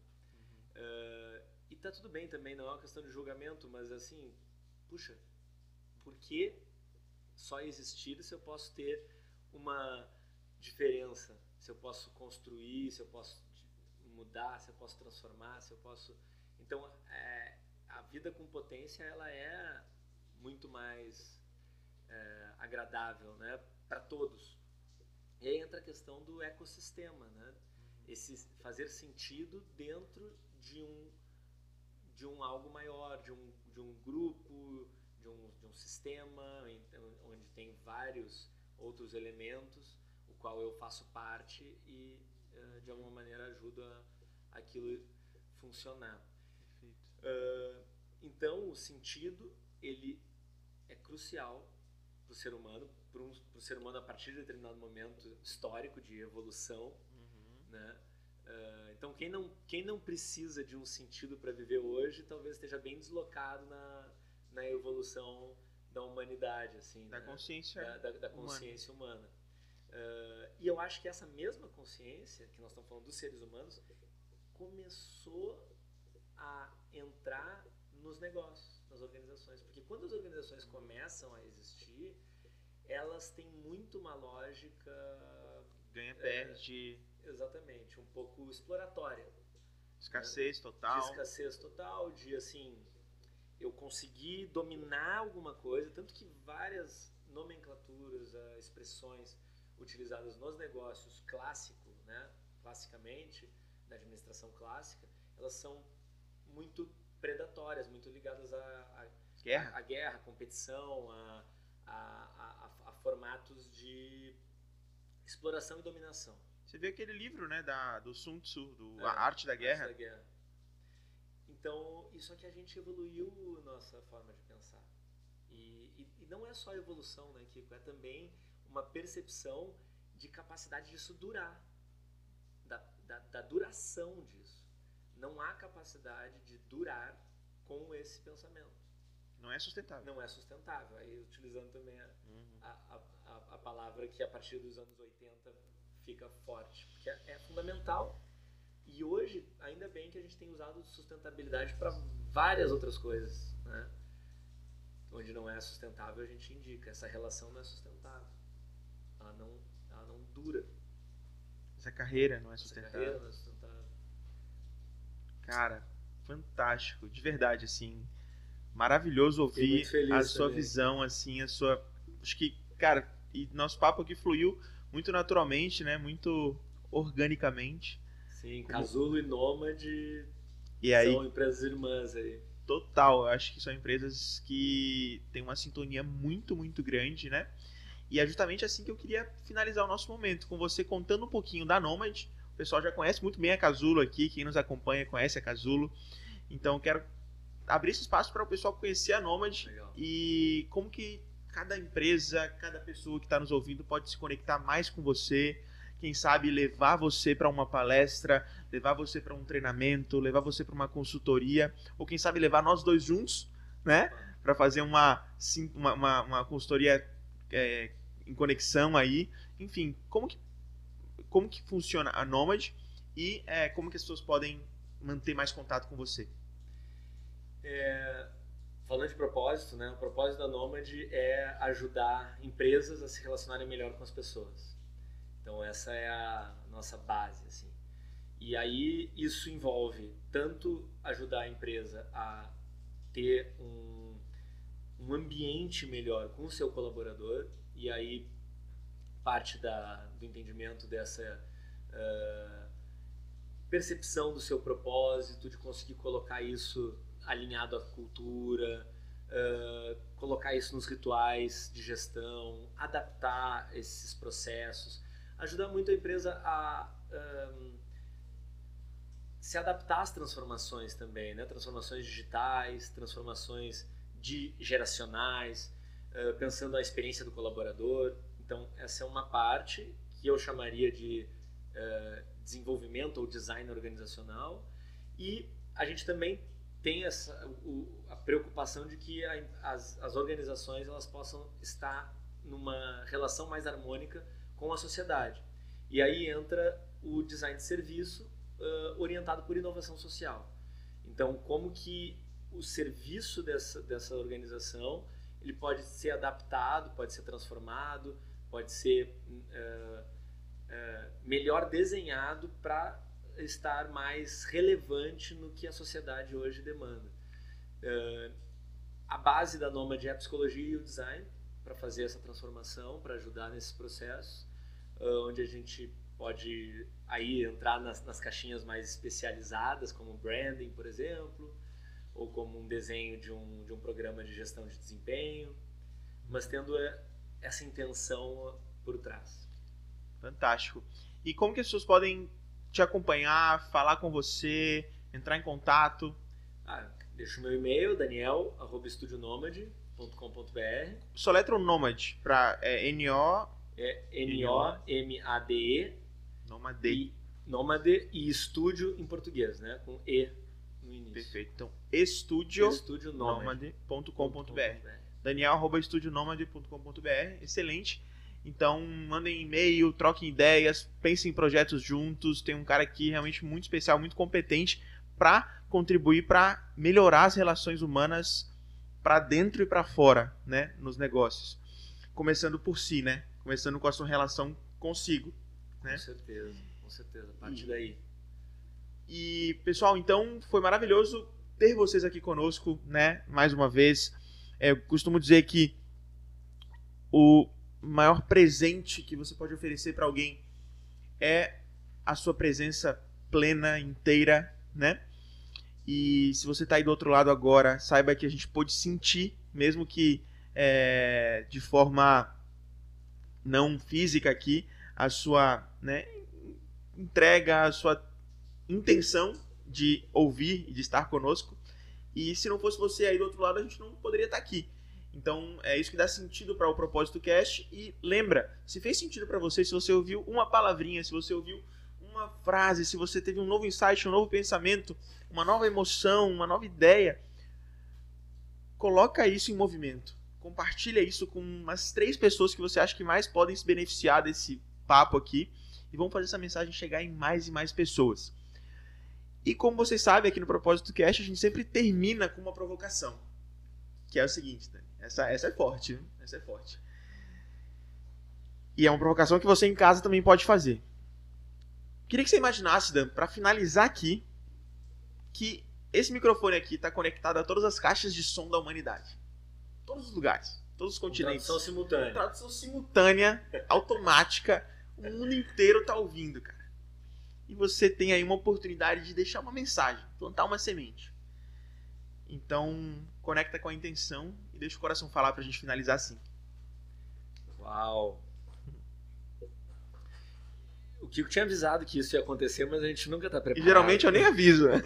Speaker 2: Uhum. Uh, e tá tudo bem também, não é uma questão de julgamento, mas assim, puxa, por que só existir se eu posso ter uma diferença? Se eu posso construir, se eu posso mudar, se eu posso transformar, se eu posso. Então, é, a vida com potência ela é muito mais é, agradável, né, para todos. E aí entra a questão do ecossistema, né? Esse fazer sentido dentro de um de um algo maior, de um, de um grupo, de um, de um sistema onde tem vários outros elementos, o qual eu faço parte e uh, de alguma maneira ajudo a aquilo funcionar. Uh, então o sentido ele é crucial para o ser humano, para um, o ser humano a partir de determinado momento histórico de evolução, uhum. né? Uh, então quem não quem não precisa de um sentido para viver hoje talvez esteja bem deslocado na, na evolução da humanidade assim
Speaker 1: da
Speaker 2: né?
Speaker 1: consciência
Speaker 2: da, da, da consciência humana, humana. Uh, e eu acho que essa mesma consciência que nós estamos falando dos seres humanos começou a entrar nos negócios nas organizações porque quando as organizações começam a existir elas têm muito uma lógica
Speaker 1: ganha perde
Speaker 2: é, exatamente, um pouco exploratória.
Speaker 1: Escassez né? total.
Speaker 2: De escassez total, de assim, eu consegui dominar alguma coisa, tanto que várias nomenclaturas, uh, expressões utilizadas nos negócios clássico, né, classicamente, na administração clássica, elas são muito predatórias, muito ligadas à,
Speaker 1: guerra,
Speaker 2: à, guerra, competição, a, a, a, a formatos de exploração e dominação.
Speaker 1: Você vê aquele livro, né, da, do Sun Tzu, do é, A Arte da Guerra.
Speaker 2: Arte da Guerra. Então, isso aqui a gente evoluiu nossa forma de pensar. E, e, e, não é só evolução, né, Kiko? É também uma percepção de capacidade disso durar. Da, da, da duração disso. Não há capacidade de durar com esse pensamento.
Speaker 1: Não é sustentável.
Speaker 2: Não é sustentável. Aí, utilizando também a, uhum. a, a, a palavra que a partir dos anos 80 fica forte, porque é, é fundamental. E hoje, ainda bem que a gente tem usado sustentabilidade para várias outras coisas, né? Onde não é sustentável, a gente indica. Essa relação não é sustentável. Ela não, ela não dura.
Speaker 1: Essa carreira não é sustentável.
Speaker 2: Essa carreira não é sustentável.
Speaker 1: Cara, fantástico. De verdade, assim. Maravilhoso ouvir a sua também. visão, assim, a sua. Acho que, cara, e nosso papo aqui fluiu muito naturalmente, né? Muito organicamente.
Speaker 2: Sim, Casulo e Nômade
Speaker 1: e aí,
Speaker 2: são empresas irmãs aí.
Speaker 1: Total, eu acho que são empresas que têm uma sintonia muito, muito grande, né? E é justamente assim que eu queria finalizar o nosso momento, com você contando um pouquinho da Nomad. O pessoal já conhece muito bem a Casulo aqui, quem nos acompanha conhece a Casulo. Então quero abrir esse espaço para o pessoal conhecer a Nomad Legal. e como que cada empresa, cada pessoa que está nos ouvindo pode se conectar mais com você. Quem sabe levar você para uma palestra, levar você para um treinamento, levar você para uma consultoria, ou quem sabe levar nós dois juntos, né? Para fazer uma, uma, uma, uma consultoria é, em conexão aí. Enfim, como que, como que funciona a Nomad e é, como que as pessoas podem manter mais contato com você?
Speaker 2: É, falando de propósito, né? O propósito da Nomad é ajudar empresas a se relacionarem melhor com as pessoas. Então essa é a nossa base, assim. E aí isso envolve tanto ajudar a empresa a ter um, um ambiente melhor com o seu colaborador e aí parte da, do entendimento dessa uh, percepção do seu propósito, de conseguir colocar isso alinhado à cultura, uh, colocar isso nos rituais de gestão, adaptar esses processos, ajudar muito a empresa a um, se adaptar às transformações também, né? Transformações digitais, transformações de geracionais, uh, pensando a experiência do colaborador. Então essa é uma parte que eu chamaria de uh, desenvolvimento ou design organizacional e a gente também tem essa, o, a preocupação de que a, as, as organizações elas possam estar numa relação mais harmônica com a sociedade. E aí entra o design de serviço uh, orientado por inovação social. Então, como que o serviço dessa, dessa organização ele pode ser adaptado, pode ser transformado, pode ser uh, uh, melhor desenhado para estar mais relevante no que a sociedade hoje demanda. Uh, a base da Nomad é a psicologia e o design para fazer essa transformação, para ajudar nesses processos, uh, onde a gente pode aí entrar nas, nas, caixinhas mais especializadas, como branding, por exemplo, ou como um desenho de um, de um programa de gestão de desempenho, mas tendo eh, essa intenção por trás.
Speaker 1: Fantástico. E como que as pessoas podem te acompanhar, falar com você, entrar em contato?
Speaker 2: Ah, deixa o meu e-mail, daniel.estudionomad.com.br
Speaker 1: Só letra o Nomad, para é, N-O...
Speaker 2: É N-O-M-A-D-E.
Speaker 1: Nomade.
Speaker 2: E, Nomade e estúdio em português, né? Com E no início.
Speaker 1: Perfeito. Então, estúdio,
Speaker 2: estudionomad.com.br
Speaker 1: daniel.estudionomad.com.br Excelente. Então, mandem e-mail, troquem ideias, pensem em projetos juntos. Tem um cara aqui realmente muito especial, muito competente para contribuir para melhorar as relações humanas para dentro e para fora, né, nos negócios. Começando por si, né? Começando com a sua relação consigo, né?
Speaker 2: Com certeza, com certeza. A partir e, daí.
Speaker 1: E, pessoal, então foi maravilhoso ter vocês aqui conosco, né? Mais uma vez. É, eu costumo dizer que o maior presente que você pode oferecer para alguém é a sua presença plena, inteira, né? E se você está aí do outro lado agora, saiba que a gente pode sentir, mesmo que é, de forma não física aqui, a sua né, entrega, a sua intenção de ouvir e de estar conosco. E se não fosse você aí do outro lado, a gente não poderia estar aqui. Então é isso que dá sentido para o propósito cast. E lembra, se fez sentido para você, se você ouviu uma palavrinha, se você ouviu uma frase, se você teve um novo insight, um novo pensamento, uma nova emoção, uma nova ideia, coloca isso em movimento. Compartilha isso com umas três pessoas que você acha que mais podem se beneficiar desse papo aqui e vamos fazer essa mensagem chegar em mais e mais pessoas. E como vocês sabem, aqui no Propósito Cast, a gente sempre termina com uma provocação. Que é o seguinte, né? Essa, essa é forte? Essa é forte. E é uma provocação que você em casa também pode fazer. Queria que você imaginasse, Dan, para finalizar aqui, que esse microfone aqui está conectado a todas as caixas de som da humanidade. Todos os lugares, todos os continentes.
Speaker 2: Tradução simultânea.
Speaker 1: Tradução simultânea, automática. O mundo inteiro está ouvindo, cara. E você tem aí uma oportunidade de deixar uma mensagem, plantar uma semente. Então, conecta com a intenção e deixa o coração falar pra gente finalizar assim.
Speaker 2: Uau! O Kiko tinha avisado que isso ia acontecer, mas a gente nunca tá preparado.
Speaker 1: E geralmente eu nem aviso.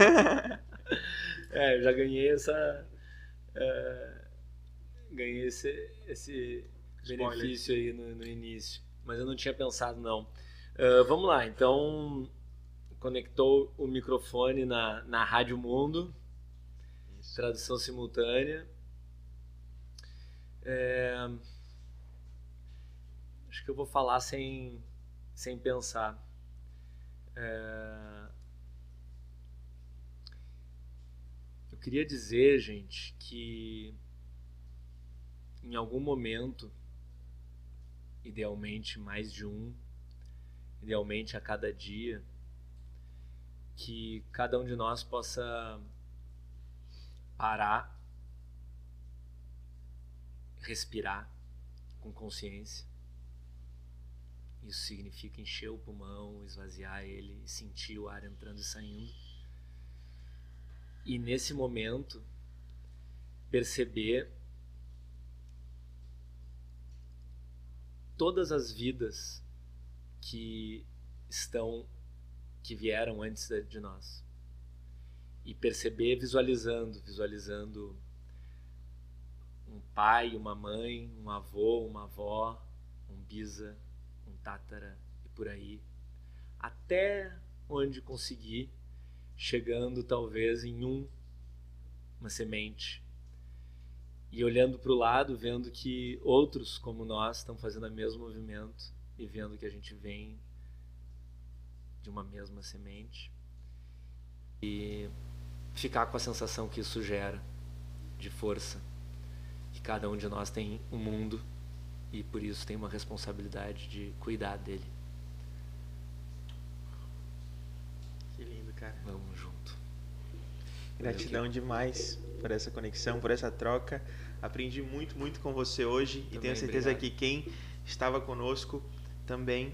Speaker 2: é, eu já ganhei essa. É, ganhei esse, esse benefício aí no, no, início. Mas eu não tinha pensado, não. Uh, vamos lá, então. Conectou o microfone na, na Rádio Mundo. Isso. Tradução simultânea. É... Acho que eu vou falar sem, sem pensar. É... Eu queria dizer, gente, que em algum momento, idealmente mais de um, idealmente a cada dia, que cada um de nós possa parar respirar com consciência Isso significa encher o pulmão, esvaziar ele, sentir o ar entrando e saindo. E nesse momento, perceber todas as vidas que estão que vieram antes de nós e perceber visualizando visualizando um pai uma mãe um avô uma avó um bisa um tátara e por aí até onde conseguir chegando talvez em um uma semente. E olhando para o lado, vendo que outros como nós estão fazendo o mesmo movimento e vendo que a gente vem de uma mesma semente e ficar com a sensação que isso gera de força, que cada um de nós tem um mundo e por isso tem uma responsabilidade de cuidar dele.
Speaker 1: Que lindo, cara.
Speaker 2: Vamos junto.
Speaker 1: Gratidão demais por essa conexão, por essa troca. Aprendi muito, muito com você hoje também, e tenho certeza obrigado. que quem estava conosco também.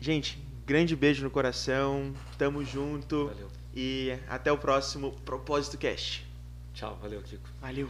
Speaker 1: Gente, grande beijo no coração. Tamo junto.
Speaker 2: Valeu.
Speaker 1: E até o próximo Propósito Cast.
Speaker 2: Tchau, valeu, Kiko.
Speaker 1: Valeu.